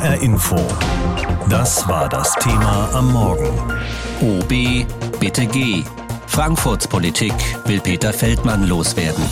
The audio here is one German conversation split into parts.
HR Info. Das war das Thema am Morgen. OB, bitte geh. Frankfurts Politik will Peter Feldmann loswerden.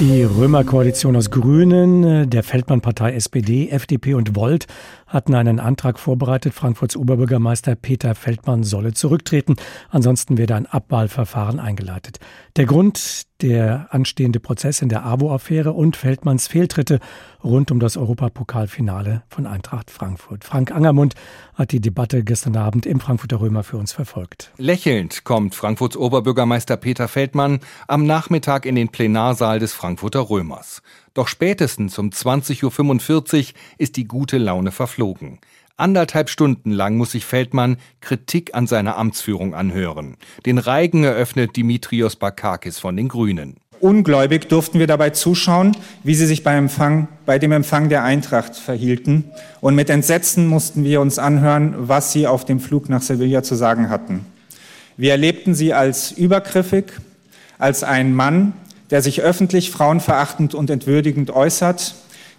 Die Römerkoalition aus Grünen, der Feldmann-Partei SPD, FDP und Volt hatten einen Antrag vorbereitet. Frankfurts Oberbürgermeister Peter Feldmann solle zurücktreten. Ansonsten werde ein Abwahlverfahren eingeleitet. Der Grund, der anstehende Prozess in der AWO-Affäre und Feldmanns Fehltritte rund um das Europapokalfinale von Eintracht Frankfurt. Frank Angermund hat die Debatte gestern Abend im Frankfurter Römer für uns verfolgt. Lächelnd kommt Frankfurts Oberbürgermeister Peter Feldmann am Nachmittag in den Plenarsaal des Frankfurter Römers. Doch spätestens um 20.45 Uhr ist die gute Laune verflogen. Anderthalb Stunden lang muss sich Feldmann Kritik an seiner Amtsführung anhören. Den Reigen eröffnet Dimitrios Bakakis von den Grünen. Ungläubig durften wir dabei zuschauen, wie sie sich beim Empfang, bei dem Empfang der Eintracht verhielten. Und mit Entsetzen mussten wir uns anhören, was sie auf dem Flug nach Sevilla zu sagen hatten. Wir erlebten sie als übergriffig, als einen Mann, der sich öffentlich frauenverachtend und entwürdigend äußert,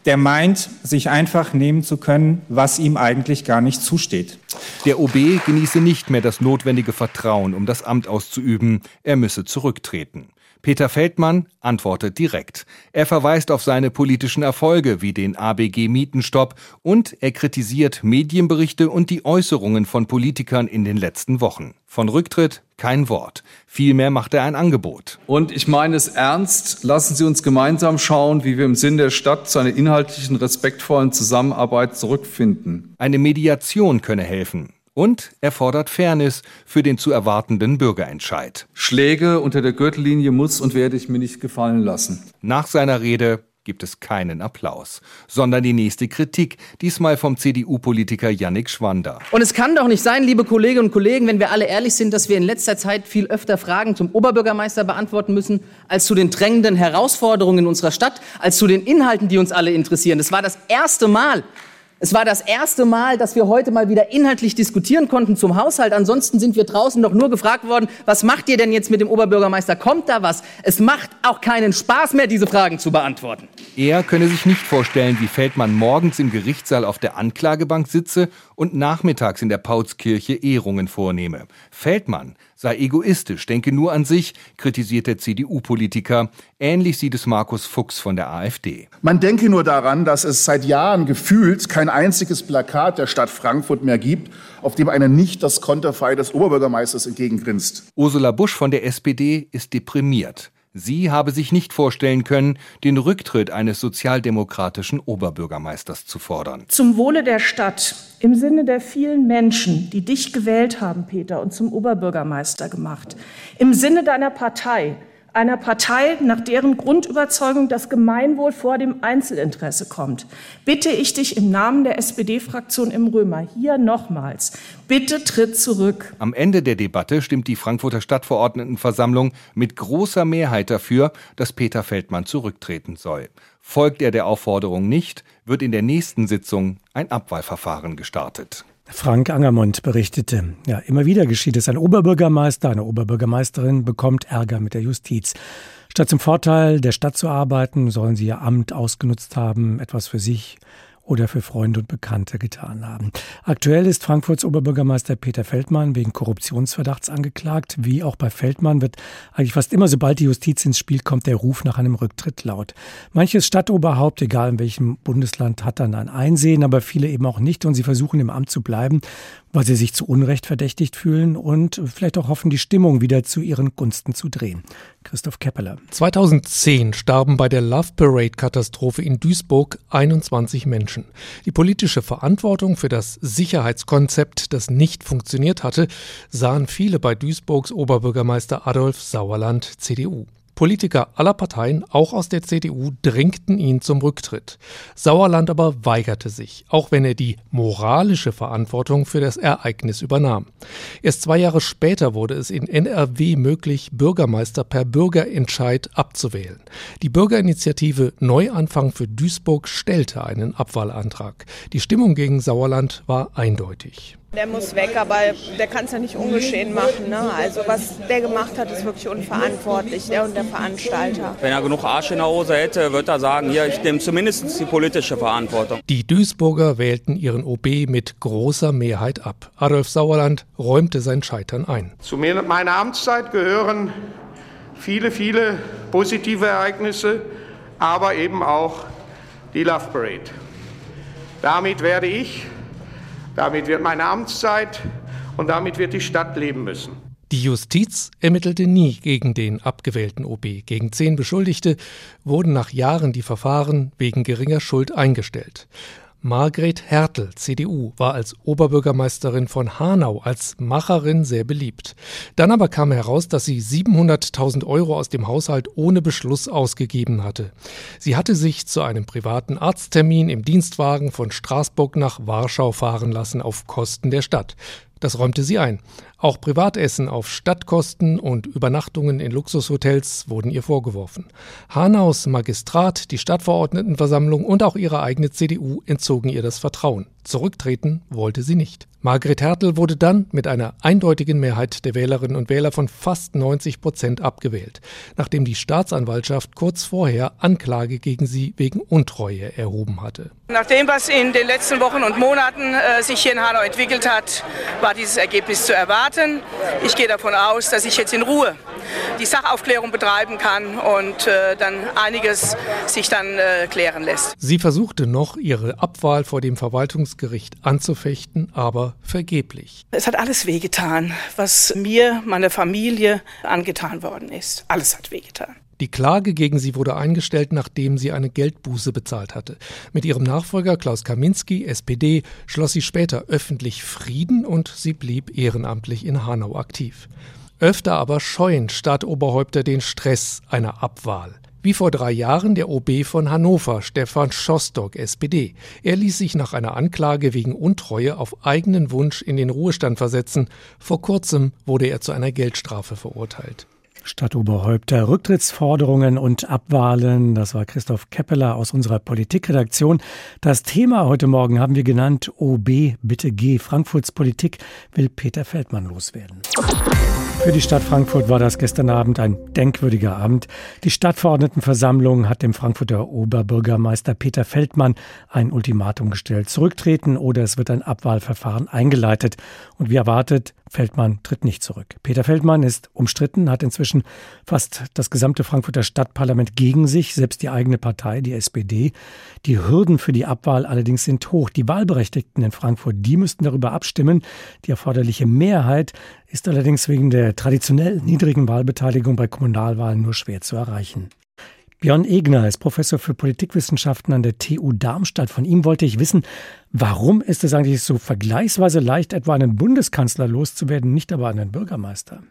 der meint, sich einfach nehmen zu können, was ihm eigentlich gar nicht zusteht. Der OB genieße nicht mehr das notwendige Vertrauen, um das Amt auszuüben. Er müsse zurücktreten. Peter Feldmann antwortet direkt. Er verweist auf seine politischen Erfolge wie den ABG-Mietenstopp und er kritisiert Medienberichte und die Äußerungen von Politikern in den letzten Wochen. Von Rücktritt kein Wort. Vielmehr macht er ein Angebot. Und ich meine es ernst. Lassen Sie uns gemeinsam schauen, wie wir im Sinn der Stadt zu einer inhaltlichen, respektvollen Zusammenarbeit zurückfinden. Eine Mediation könne helfen. Und er fordert Fairness für den zu erwartenden Bürgerentscheid. Schläge unter der Gürtellinie muss und werde ich mir nicht gefallen lassen. Nach seiner Rede gibt es keinen Applaus, sondern die nächste Kritik, diesmal vom CDU-Politiker Yannick Schwander. Und es kann doch nicht sein, liebe Kolleginnen und Kollegen, wenn wir alle ehrlich sind, dass wir in letzter Zeit viel öfter Fragen zum Oberbürgermeister beantworten müssen, als zu den drängenden Herausforderungen in unserer Stadt, als zu den Inhalten, die uns alle interessieren. Das war das erste Mal, es war das erste Mal, dass wir heute mal wieder inhaltlich diskutieren konnten zum Haushalt. Ansonsten sind wir draußen doch nur gefragt worden, was macht ihr denn jetzt mit dem Oberbürgermeister? Kommt da was? Es macht auch keinen Spaß mehr, diese Fragen zu beantworten. Er könne sich nicht vorstellen, wie Feldmann morgens im Gerichtssaal auf der Anklagebank sitze und nachmittags in der Paulskirche Ehrungen vornehme. Feldmann sei egoistisch, denke nur an sich, kritisiert der CDU-Politiker. Ähnlich sieht es Markus Fuchs von der AfD. Man denke nur daran, dass es seit Jahren gefühlt kein einziges Plakat der Stadt Frankfurt mehr gibt, auf dem einer nicht das Konterfei des Oberbürgermeisters entgegengrinst. Ursula Busch von der SPD ist deprimiert. Sie habe sich nicht vorstellen können, den Rücktritt eines sozialdemokratischen Oberbürgermeisters zu fordern. Zum Wohle der Stadt, im Sinne der vielen Menschen, die dich gewählt haben, Peter, und zum Oberbürgermeister gemacht, im Sinne deiner Partei, einer Partei, nach deren Grundüberzeugung das Gemeinwohl vor dem Einzelinteresse kommt, bitte ich dich im Namen der SPD-Fraktion im Römer hier nochmals, bitte tritt zurück. Am Ende der Debatte stimmt die Frankfurter Stadtverordnetenversammlung mit großer Mehrheit dafür, dass Peter Feldmann zurücktreten soll. Folgt er der Aufforderung nicht, wird in der nächsten Sitzung ein Abwahlverfahren gestartet. Frank Angermund berichtete, ja, immer wieder geschieht es. Ein Oberbürgermeister, eine Oberbürgermeisterin bekommt Ärger mit der Justiz. Statt zum Vorteil der Stadt zu arbeiten, sollen sie ihr Amt ausgenutzt haben, etwas für sich oder für Freunde und Bekannte getan haben. Aktuell ist Frankfurts Oberbürgermeister Peter Feldmann wegen Korruptionsverdachts angeklagt. Wie auch bei Feldmann wird eigentlich fast immer, sobald die Justiz ins Spiel kommt, der Ruf nach einem Rücktritt laut. Manches Stadtoberhaupt, egal in welchem Bundesland, hat dann ein Einsehen, aber viele eben auch nicht und sie versuchen im Amt zu bleiben, weil sie sich zu Unrecht verdächtigt fühlen und vielleicht auch hoffen, die Stimmung wieder zu ihren Gunsten zu drehen. Christoph Keppeler. 2010 starben bei der Love Parade Katastrophe in Duisburg 21 Menschen. Die politische Verantwortung für das Sicherheitskonzept, das nicht funktioniert hatte, sahen viele bei Duisburgs Oberbürgermeister Adolf Sauerland CDU. Politiker aller Parteien, auch aus der CDU, drängten ihn zum Rücktritt. Sauerland aber weigerte sich, auch wenn er die moralische Verantwortung für das Ereignis übernahm. Erst zwei Jahre später wurde es in NRW möglich, Bürgermeister per Bürgerentscheid abzuwählen. Die Bürgerinitiative Neuanfang für Duisburg stellte einen Abwahlantrag. Die Stimmung gegen Sauerland war eindeutig. Der muss weg, aber der kann es ja nicht ungeschehen machen. Ne? Also was der gemacht hat, ist wirklich unverantwortlich, der und der Veranstalter. Wenn er genug Arsch in der Hose hätte, würde er sagen, hier, ich nehme zumindest die politische Verantwortung. Die Duisburger wählten ihren OB mit großer Mehrheit ab. Adolf Sauerland räumte sein Scheitern ein. Zu meiner Amtszeit gehören viele, viele positive Ereignisse, aber eben auch die Love Parade. Damit werde ich damit wird meine Amtszeit und damit wird die Stadt leben müssen. Die Justiz ermittelte nie gegen den abgewählten OB. Gegen zehn Beschuldigte wurden nach Jahren die Verfahren wegen geringer Schuld eingestellt. Margret Hertel, CDU, war als Oberbürgermeisterin von Hanau als Macherin sehr beliebt. Dann aber kam heraus, dass sie 700.000 Euro aus dem Haushalt ohne Beschluss ausgegeben hatte. Sie hatte sich zu einem privaten Arzttermin im Dienstwagen von Straßburg nach Warschau fahren lassen auf Kosten der Stadt. Das räumte sie ein. Auch Privatessen auf Stadtkosten und Übernachtungen in Luxushotels wurden ihr vorgeworfen. Hanaus Magistrat, die Stadtverordnetenversammlung und auch ihre eigene CDU entzogen ihr das Vertrauen. Zurücktreten wollte sie nicht. Margret Hertel wurde dann mit einer eindeutigen Mehrheit der Wählerinnen und Wähler von fast 90 Prozent abgewählt, nachdem die Staatsanwaltschaft kurz vorher Anklage gegen sie wegen Untreue erhoben hatte. Nach dem, was in den letzten Wochen und Monaten äh, sich hier in Hanau entwickelt hat, war dieses Ergebnis zu erwarten. Ich gehe davon aus, dass ich jetzt in Ruhe die Sachaufklärung betreiben kann und äh, dann einiges sich dann äh, klären lässt. Sie versuchte noch, ihre Abwahl vor dem Verwaltungsgericht anzufechten, aber vergeblich. Es hat alles wehgetan, was mir, meiner Familie angetan worden ist. Alles hat wehgetan. Die Klage gegen sie wurde eingestellt, nachdem sie eine Geldbuße bezahlt hatte. Mit ihrem Nachfolger Klaus Kaminski, SPD, schloss sie später öffentlich Frieden und sie blieb ehrenamtlich in Hanau aktiv. Öfter aber scheuen Stadtoberhäupter den Stress einer Abwahl. Wie vor drei Jahren der OB von Hannover, Stefan Schostock, SPD. Er ließ sich nach einer Anklage wegen Untreue auf eigenen Wunsch in den Ruhestand versetzen. Vor kurzem wurde er zu einer Geldstrafe verurteilt. Stadtoberhäupter, Rücktrittsforderungen und Abwahlen. Das war Christoph Keppeler aus unserer Politikredaktion. Das Thema heute Morgen haben wir genannt OB, bitte geh. Frankfurts Politik will Peter Feldmann loswerden. Für die Stadt Frankfurt war das gestern Abend ein denkwürdiger Abend. Die Stadtverordnetenversammlung hat dem Frankfurter Oberbürgermeister Peter Feldmann ein Ultimatum gestellt. Zurücktreten oder es wird ein Abwahlverfahren eingeleitet. Und wie erwartet, Feldmann tritt nicht zurück. Peter Feldmann ist umstritten, hat inzwischen fast das gesamte Frankfurter Stadtparlament gegen sich, selbst die eigene Partei, die SPD. Die Hürden für die Abwahl allerdings sind hoch. Die Wahlberechtigten in Frankfurt, die müssten darüber abstimmen. Die erforderliche Mehrheit ist allerdings wegen der traditionell niedrigen Wahlbeteiligung bei Kommunalwahlen nur schwer zu erreichen. Björn Egner ist Professor für Politikwissenschaften an der TU Darmstadt. Von ihm wollte ich wissen, warum ist es eigentlich so vergleichsweise leicht, etwa einen Bundeskanzler loszuwerden, nicht aber einen Bürgermeister?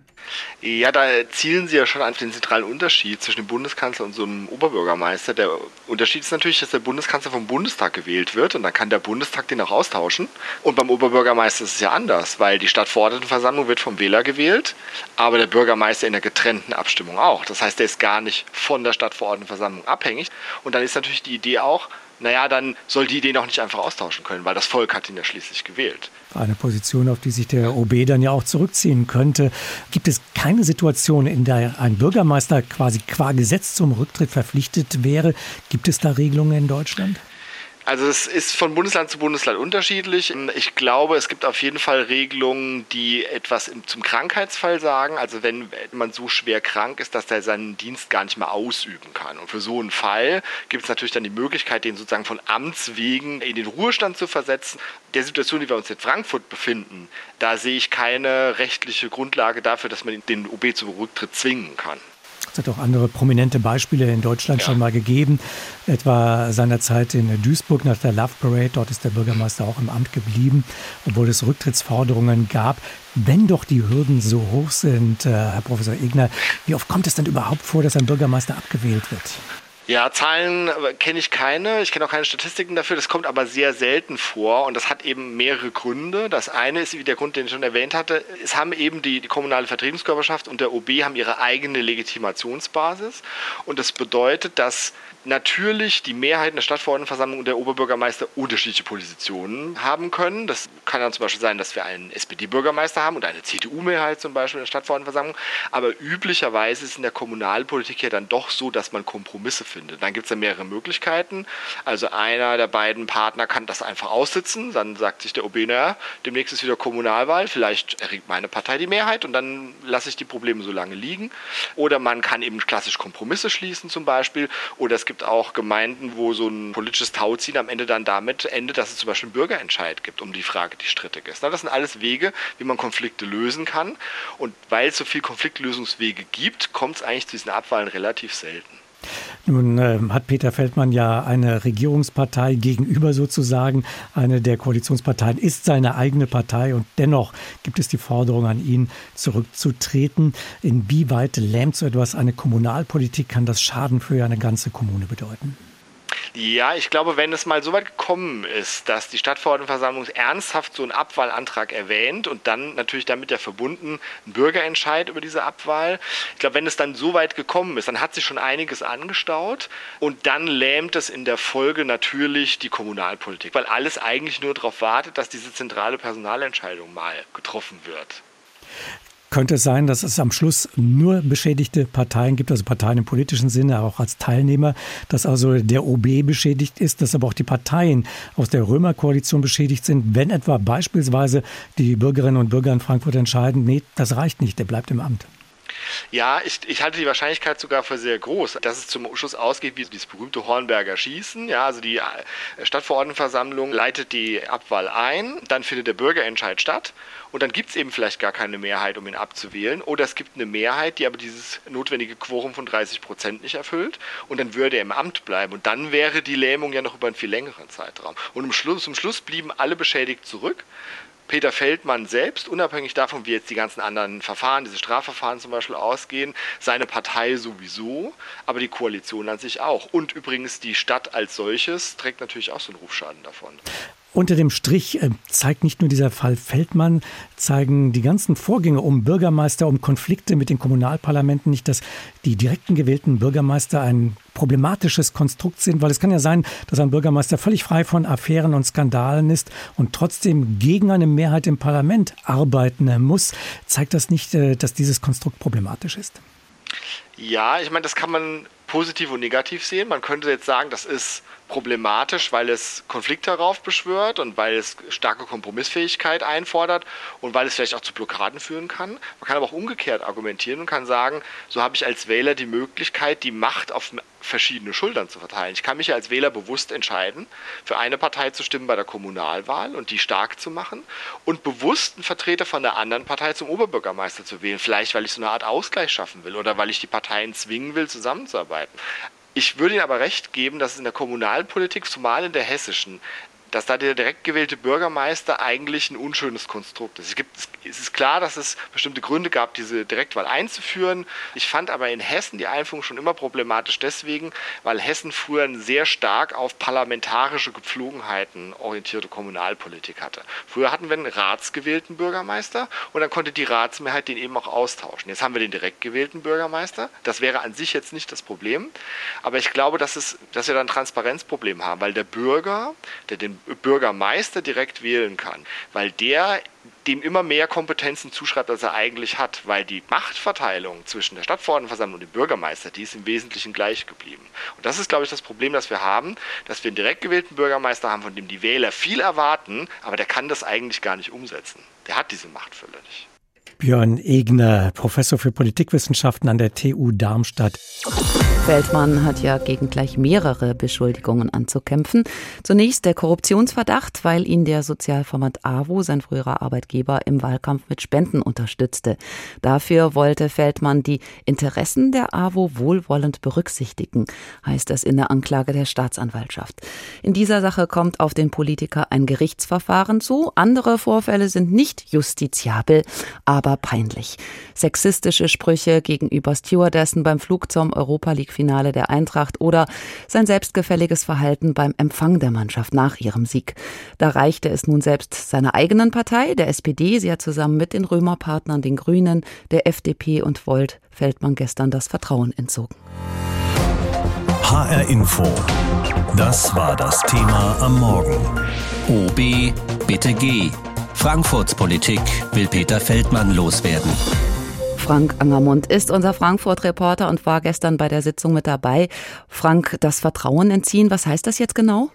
Ja, da zielen Sie ja schon auf den zentralen Unterschied zwischen dem Bundeskanzler und so einem Oberbürgermeister. Der Unterschied ist natürlich, dass der Bundeskanzler vom Bundestag gewählt wird und dann kann der Bundestag den auch austauschen. Und beim Oberbürgermeister ist es ja anders, weil die Stadtverordnetenversammlung wird vom Wähler gewählt, aber der Bürgermeister in der getrennten Abstimmung auch. Das heißt, der ist gar nicht von der Stadtverordnetenversammlung abhängig. Und dann ist natürlich die Idee auch, naja, dann soll die den auch nicht einfach austauschen können, weil das Volk hat ihn ja schließlich gewählt. Eine Position, auf die sich der OB dann ja auch zurückziehen könnte. Gibt es keine Situation, in der ein Bürgermeister quasi qua Gesetz zum Rücktritt verpflichtet wäre? Gibt es da Regelungen in Deutschland? Also es ist von Bundesland zu Bundesland unterschiedlich. Ich glaube, es gibt auf jeden Fall Regelungen, die etwas zum Krankheitsfall sagen. Also wenn man so schwer krank ist, dass er seinen Dienst gar nicht mehr ausüben kann. Und für so einen Fall gibt es natürlich dann die Möglichkeit, den sozusagen von Amts wegen in den Ruhestand zu versetzen. Der Situation, die wir uns in Frankfurt befinden, da sehe ich keine rechtliche Grundlage dafür, dass man den OB zum Rücktritt zwingen kann. Es hat auch andere prominente Beispiele in Deutschland ja. schon mal gegeben, etwa seinerzeit in Duisburg nach der Love Parade. Dort ist der Bürgermeister auch im Amt geblieben, obwohl es Rücktrittsforderungen gab. Wenn doch die Hürden so hoch sind, äh, Herr Professor Egner, wie oft kommt es denn überhaupt vor, dass ein Bürgermeister abgewählt wird? Ja, Zahlen kenne ich keine. Ich kenne auch keine Statistiken dafür. Das kommt aber sehr selten vor und das hat eben mehrere Gründe. Das eine ist, wie der Grund, den ich schon erwähnt hatte, es haben eben die, die kommunale Vertretungskörperschaft und der OB haben ihre eigene Legitimationsbasis und das bedeutet, dass natürlich die Mehrheit der Stadtverordnetenversammlung und der Oberbürgermeister unterschiedliche Positionen haben können. Das kann dann zum Beispiel sein, dass wir einen SPD-Bürgermeister haben und eine CDU-Mehrheit zum Beispiel in der Stadtverordnetenversammlung. Aber üblicherweise ist in der Kommunalpolitik ja dann doch so, dass man Kompromisse findet. Dann gibt es ja mehrere Möglichkeiten. Also einer der beiden Partner kann das einfach aussitzen. Dann sagt sich der OB, naja, demnächst ist wieder Kommunalwahl. Vielleicht erringt meine Partei die Mehrheit und dann lasse ich die Probleme so lange liegen. Oder man kann eben klassisch Kompromisse schließen zum Beispiel. Oder es gibt auch Gemeinden, wo so ein politisches Tauziehen am Ende dann damit endet, dass es zum Beispiel einen Bürgerentscheid gibt um die Frage, die strittig ist. Das sind alles Wege, wie man Konflikte lösen kann. Und weil es so viele Konfliktlösungswege gibt, kommt es eigentlich zu diesen Abwahlen relativ selten. Nun äh, hat Peter Feldmann ja eine Regierungspartei gegenüber sozusagen. Eine der Koalitionsparteien ist seine eigene Partei und dennoch gibt es die Forderung an ihn, zurückzutreten. Inwieweit lähmt so etwas eine Kommunalpolitik? Kann das Schaden für eine ganze Kommune bedeuten? Ja, ich glaube, wenn es mal so weit gekommen ist, dass die Stadtverordnetenversammlung ernsthaft so einen Abwahlantrag erwähnt und dann natürlich damit ja verbunden ein Bürgerentscheid über diese Abwahl. Ich glaube, wenn es dann so weit gekommen ist, dann hat sich schon einiges angestaut und dann lähmt es in der Folge natürlich die Kommunalpolitik, weil alles eigentlich nur darauf wartet, dass diese zentrale Personalentscheidung mal getroffen wird. Könnte es sein, dass es am Schluss nur beschädigte Parteien gibt, also Parteien im politischen Sinne, auch als Teilnehmer, dass also der OB beschädigt ist, dass aber auch die Parteien aus der Römerkoalition beschädigt sind, wenn etwa beispielsweise die Bürgerinnen und Bürger in Frankfurt entscheiden, nee, das reicht nicht, der bleibt im Amt? Ja, ich, ich halte die Wahrscheinlichkeit sogar für sehr groß, dass es zum Schluss ausgeht wie dieses berühmte Hornberger Schießen. Ja, also die äh, Stadtverordnetenversammlung leitet die Abwahl ein, dann findet der Bürgerentscheid statt und dann gibt es eben vielleicht gar keine Mehrheit, um ihn abzuwählen. Oder es gibt eine Mehrheit, die aber dieses notwendige Quorum von 30 Prozent nicht erfüllt und dann würde er im Amt bleiben. Und dann wäre die Lähmung ja noch über einen viel längeren Zeitraum. Und Schluss, zum Schluss blieben alle beschädigt zurück. Peter Feldmann selbst, unabhängig davon, wie jetzt die ganzen anderen Verfahren, diese Strafverfahren zum Beispiel ausgehen, seine Partei sowieso, aber die Koalition an sich auch. Und übrigens die Stadt als solches trägt natürlich auch so einen Rufschaden davon. Unter dem Strich äh, zeigt nicht nur dieser Fall Feldmann, zeigen die ganzen Vorgänge um Bürgermeister, um Konflikte mit den Kommunalparlamenten nicht, dass die direkten gewählten Bürgermeister ein problematisches Konstrukt sind, weil es kann ja sein, dass ein Bürgermeister völlig frei von Affären und Skandalen ist und trotzdem gegen eine Mehrheit im Parlament arbeiten muss. Zeigt das nicht, äh, dass dieses Konstrukt problematisch ist? Ja, ich meine, das kann man positiv und negativ sehen. Man könnte jetzt sagen, das ist problematisch, weil es Konflikte heraufbeschwört und weil es starke Kompromissfähigkeit einfordert und weil es vielleicht auch zu Blockaden führen kann. Man kann aber auch umgekehrt argumentieren und kann sagen, so habe ich als Wähler die Möglichkeit, die Macht auf verschiedene Schultern zu verteilen. Ich kann mich als Wähler bewusst entscheiden, für eine Partei zu stimmen bei der Kommunalwahl und die stark zu machen und bewusst einen Vertreter von der anderen Partei zum Oberbürgermeister zu wählen. Vielleicht, weil ich so eine Art Ausgleich schaffen will oder weil ich die Parteien zwingen will, zusammenzuarbeiten. Ich würde Ihnen aber recht geben, dass es in der Kommunalpolitik, zumal in der hessischen, dass da der direkt gewählte Bürgermeister eigentlich ein unschönes Konstrukt ist. Es, gibt, es ist klar, dass es bestimmte Gründe gab, diese Direktwahl einzuführen. Ich fand aber in Hessen die Einführung schon immer problematisch deswegen, weil Hessen früher sehr stark auf parlamentarische Gepflogenheiten orientierte Kommunalpolitik hatte. Früher hatten wir einen ratsgewählten Bürgermeister und dann konnte die Ratsmehrheit den eben auch austauschen. Jetzt haben wir den direkt gewählten Bürgermeister. Das wäre an sich jetzt nicht das Problem. Aber ich glaube, dass, es, dass wir da ein Transparenzproblem haben, weil der Bürger, der den Bürgermeister direkt wählen kann, weil der dem immer mehr Kompetenzen zuschreibt, als er eigentlich hat, weil die Machtverteilung zwischen der Stadtverordnetenversammlung und dem Bürgermeister, die ist im Wesentlichen gleich geblieben. Und das ist, glaube ich, das Problem, das wir haben, dass wir einen direkt gewählten Bürgermeister haben, von dem die Wähler viel erwarten, aber der kann das eigentlich gar nicht umsetzen. Der hat diese Machtfülle nicht. Björn Egner, Professor für Politikwissenschaften an der TU Darmstadt. Feldmann hat ja gegen gleich mehrere Beschuldigungen anzukämpfen. Zunächst der Korruptionsverdacht, weil ihn der Sozialverband AWO, sein früherer Arbeitgeber, im Wahlkampf mit Spenden unterstützte. Dafür wollte Feldmann die Interessen der AWO wohlwollend berücksichtigen, heißt es in der Anklage der Staatsanwaltschaft. In dieser Sache kommt auf den Politiker ein Gerichtsverfahren zu. Andere Vorfälle sind nicht justiziabel, aber peinlich. Sexistische Sprüche gegenüber Stewardessen beim Flug zum Europa League Finale der Eintracht oder sein selbstgefälliges Verhalten beim Empfang der Mannschaft nach ihrem Sieg. Da reichte es nun selbst seiner eigenen Partei, der SPD, sie hat zusammen mit den Römerpartnern, den Grünen, der FDP und Volt Feldmann gestern das Vertrauen entzogen. HR Info. Das war das Thema am Morgen. OB, bitte geh. Frankfurts Politik will Peter Feldmann loswerden. Frank Angermund ist unser Frankfurt-Reporter und war gestern bei der Sitzung mit dabei. Frank, das Vertrauen entziehen, was heißt das jetzt genau?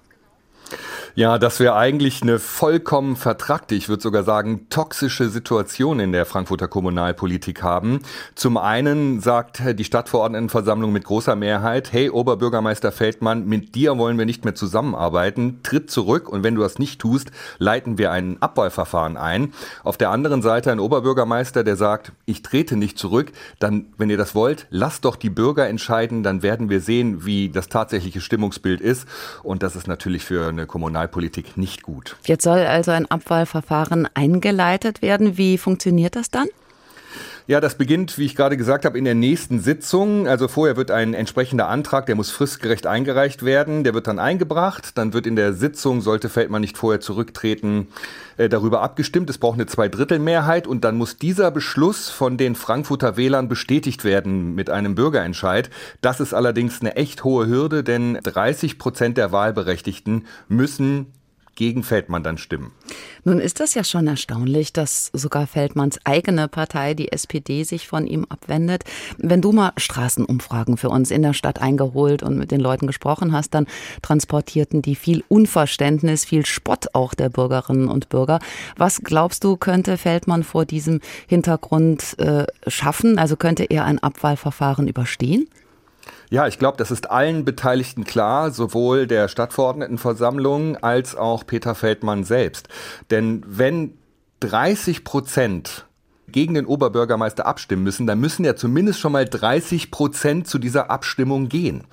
Ja, dass wir eigentlich eine vollkommen vertrackte, ich würde sogar sagen toxische Situation in der Frankfurter Kommunalpolitik haben. Zum einen sagt die Stadtverordnetenversammlung mit großer Mehrheit, hey Oberbürgermeister Feldmann, mit dir wollen wir nicht mehr zusammenarbeiten, tritt zurück und wenn du das nicht tust, leiten wir ein Abwahlverfahren ein. Auf der anderen Seite ein Oberbürgermeister, der sagt, ich trete nicht zurück, dann, wenn ihr das wollt, lasst doch die Bürger entscheiden, dann werden wir sehen, wie das tatsächliche Stimmungsbild ist und das ist natürlich für eine Kommunal Kommunalpolitik nicht gut. Jetzt soll also ein Abwahlverfahren eingeleitet werden. Wie funktioniert das dann? Ja, das beginnt, wie ich gerade gesagt habe, in der nächsten Sitzung. Also vorher wird ein entsprechender Antrag, der muss fristgerecht eingereicht werden. Der wird dann eingebracht. Dann wird in der Sitzung, sollte Feldmann nicht vorher zurücktreten, äh, darüber abgestimmt. Es braucht eine Zweidrittelmehrheit und dann muss dieser Beschluss von den Frankfurter Wählern bestätigt werden mit einem Bürgerentscheid. Das ist allerdings eine echt hohe Hürde, denn 30 Prozent der Wahlberechtigten müssen gegen Feldmann dann stimmen. Nun ist das ja schon erstaunlich, dass sogar Feldmanns eigene Partei, die SPD, sich von ihm abwendet. Wenn du mal Straßenumfragen für uns in der Stadt eingeholt und mit den Leuten gesprochen hast, dann transportierten die viel Unverständnis, viel Spott auch der Bürgerinnen und Bürger. Was glaubst du, könnte Feldmann vor diesem Hintergrund äh, schaffen? Also könnte er ein Abwahlverfahren überstehen? Ja, ich glaube, das ist allen Beteiligten klar, sowohl der Stadtverordnetenversammlung als auch Peter Feldmann selbst. Denn wenn 30 Prozent gegen den Oberbürgermeister abstimmen müssen, dann müssen ja zumindest schon mal 30 Prozent zu dieser Abstimmung gehen.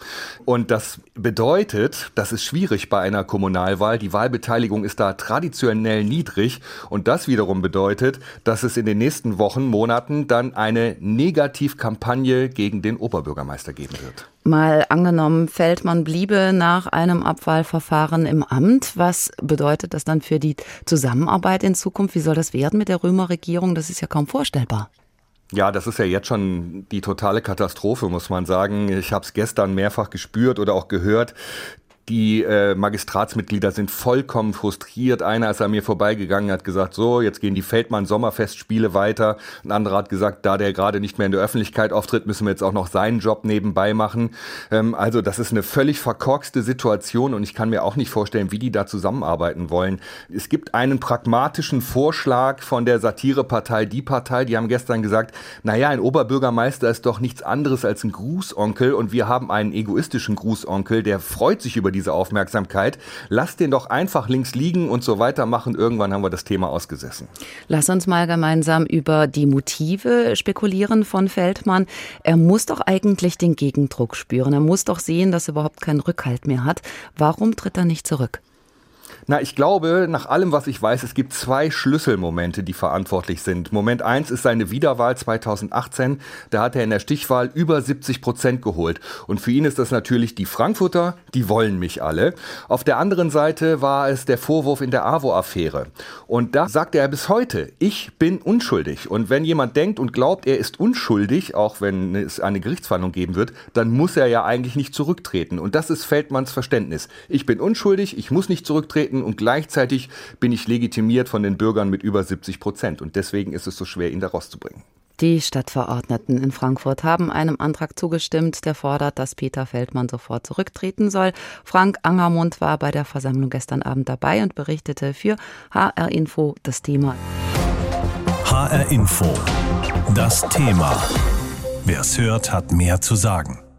Und das bedeutet, das ist schwierig bei einer Kommunalwahl. Die Wahlbeteiligung ist da traditionell niedrig. Und das wiederum bedeutet, dass es in den nächsten Wochen, Monaten dann eine Negativkampagne gegen den Oberbürgermeister geben wird. Mal angenommen, Feldmann bliebe nach einem Abwahlverfahren im Amt. Was bedeutet das dann für die Zusammenarbeit in Zukunft? Wie soll das werden mit der Römer-Regierung? Das ist ja kaum vorstellbar. Ja, das ist ja jetzt schon die totale Katastrophe, muss man sagen. Ich habe es gestern mehrfach gespürt oder auch gehört. Die äh, Magistratsmitglieder sind vollkommen frustriert. Einer ist an mir vorbeigegangen, hat gesagt, so, jetzt gehen die Feldmann-Sommerfestspiele weiter. Ein anderer hat gesagt, da der gerade nicht mehr in der Öffentlichkeit auftritt, müssen wir jetzt auch noch seinen Job nebenbei machen. Ähm, also das ist eine völlig verkorkste Situation und ich kann mir auch nicht vorstellen, wie die da zusammenarbeiten wollen. Es gibt einen pragmatischen Vorschlag von der Satirepartei Die Partei. Die haben gestern gesagt, naja, ein Oberbürgermeister ist doch nichts anderes als ein Grußonkel und wir haben einen egoistischen Grußonkel, der freut sich über die diese Aufmerksamkeit. Lass den doch einfach links liegen und so weitermachen. Irgendwann haben wir das Thema ausgesessen. Lass uns mal gemeinsam über die Motive spekulieren von Feldmann. Er muss doch eigentlich den Gegendruck spüren. Er muss doch sehen, dass er überhaupt keinen Rückhalt mehr hat. Warum tritt er nicht zurück? Na, ich glaube, nach allem, was ich weiß, es gibt zwei Schlüsselmomente, die verantwortlich sind. Moment eins ist seine Wiederwahl 2018. Da hat er in der Stichwahl über 70 Prozent geholt. Und für ihn ist das natürlich die Frankfurter, die wollen mich alle. Auf der anderen Seite war es der Vorwurf in der AWO-Affäre. Und da sagte er bis heute, ich bin unschuldig. Und wenn jemand denkt und glaubt, er ist unschuldig, auch wenn es eine Gerichtsverhandlung geben wird, dann muss er ja eigentlich nicht zurücktreten. Und das ist Feldmanns Verständnis. Ich bin unschuldig, ich muss nicht zurücktreten auftreten und gleichzeitig bin ich legitimiert von den Bürgern mit über 70 Prozent. Und deswegen ist es so schwer, ihn da rauszubringen. Die Stadtverordneten in Frankfurt haben einem Antrag zugestimmt, der fordert, dass Peter Feldmann sofort zurücktreten soll. Frank Angermund war bei der Versammlung gestern Abend dabei und berichtete für HR Info das Thema. HR Info. Das Thema. Wer es hört, hat mehr zu sagen.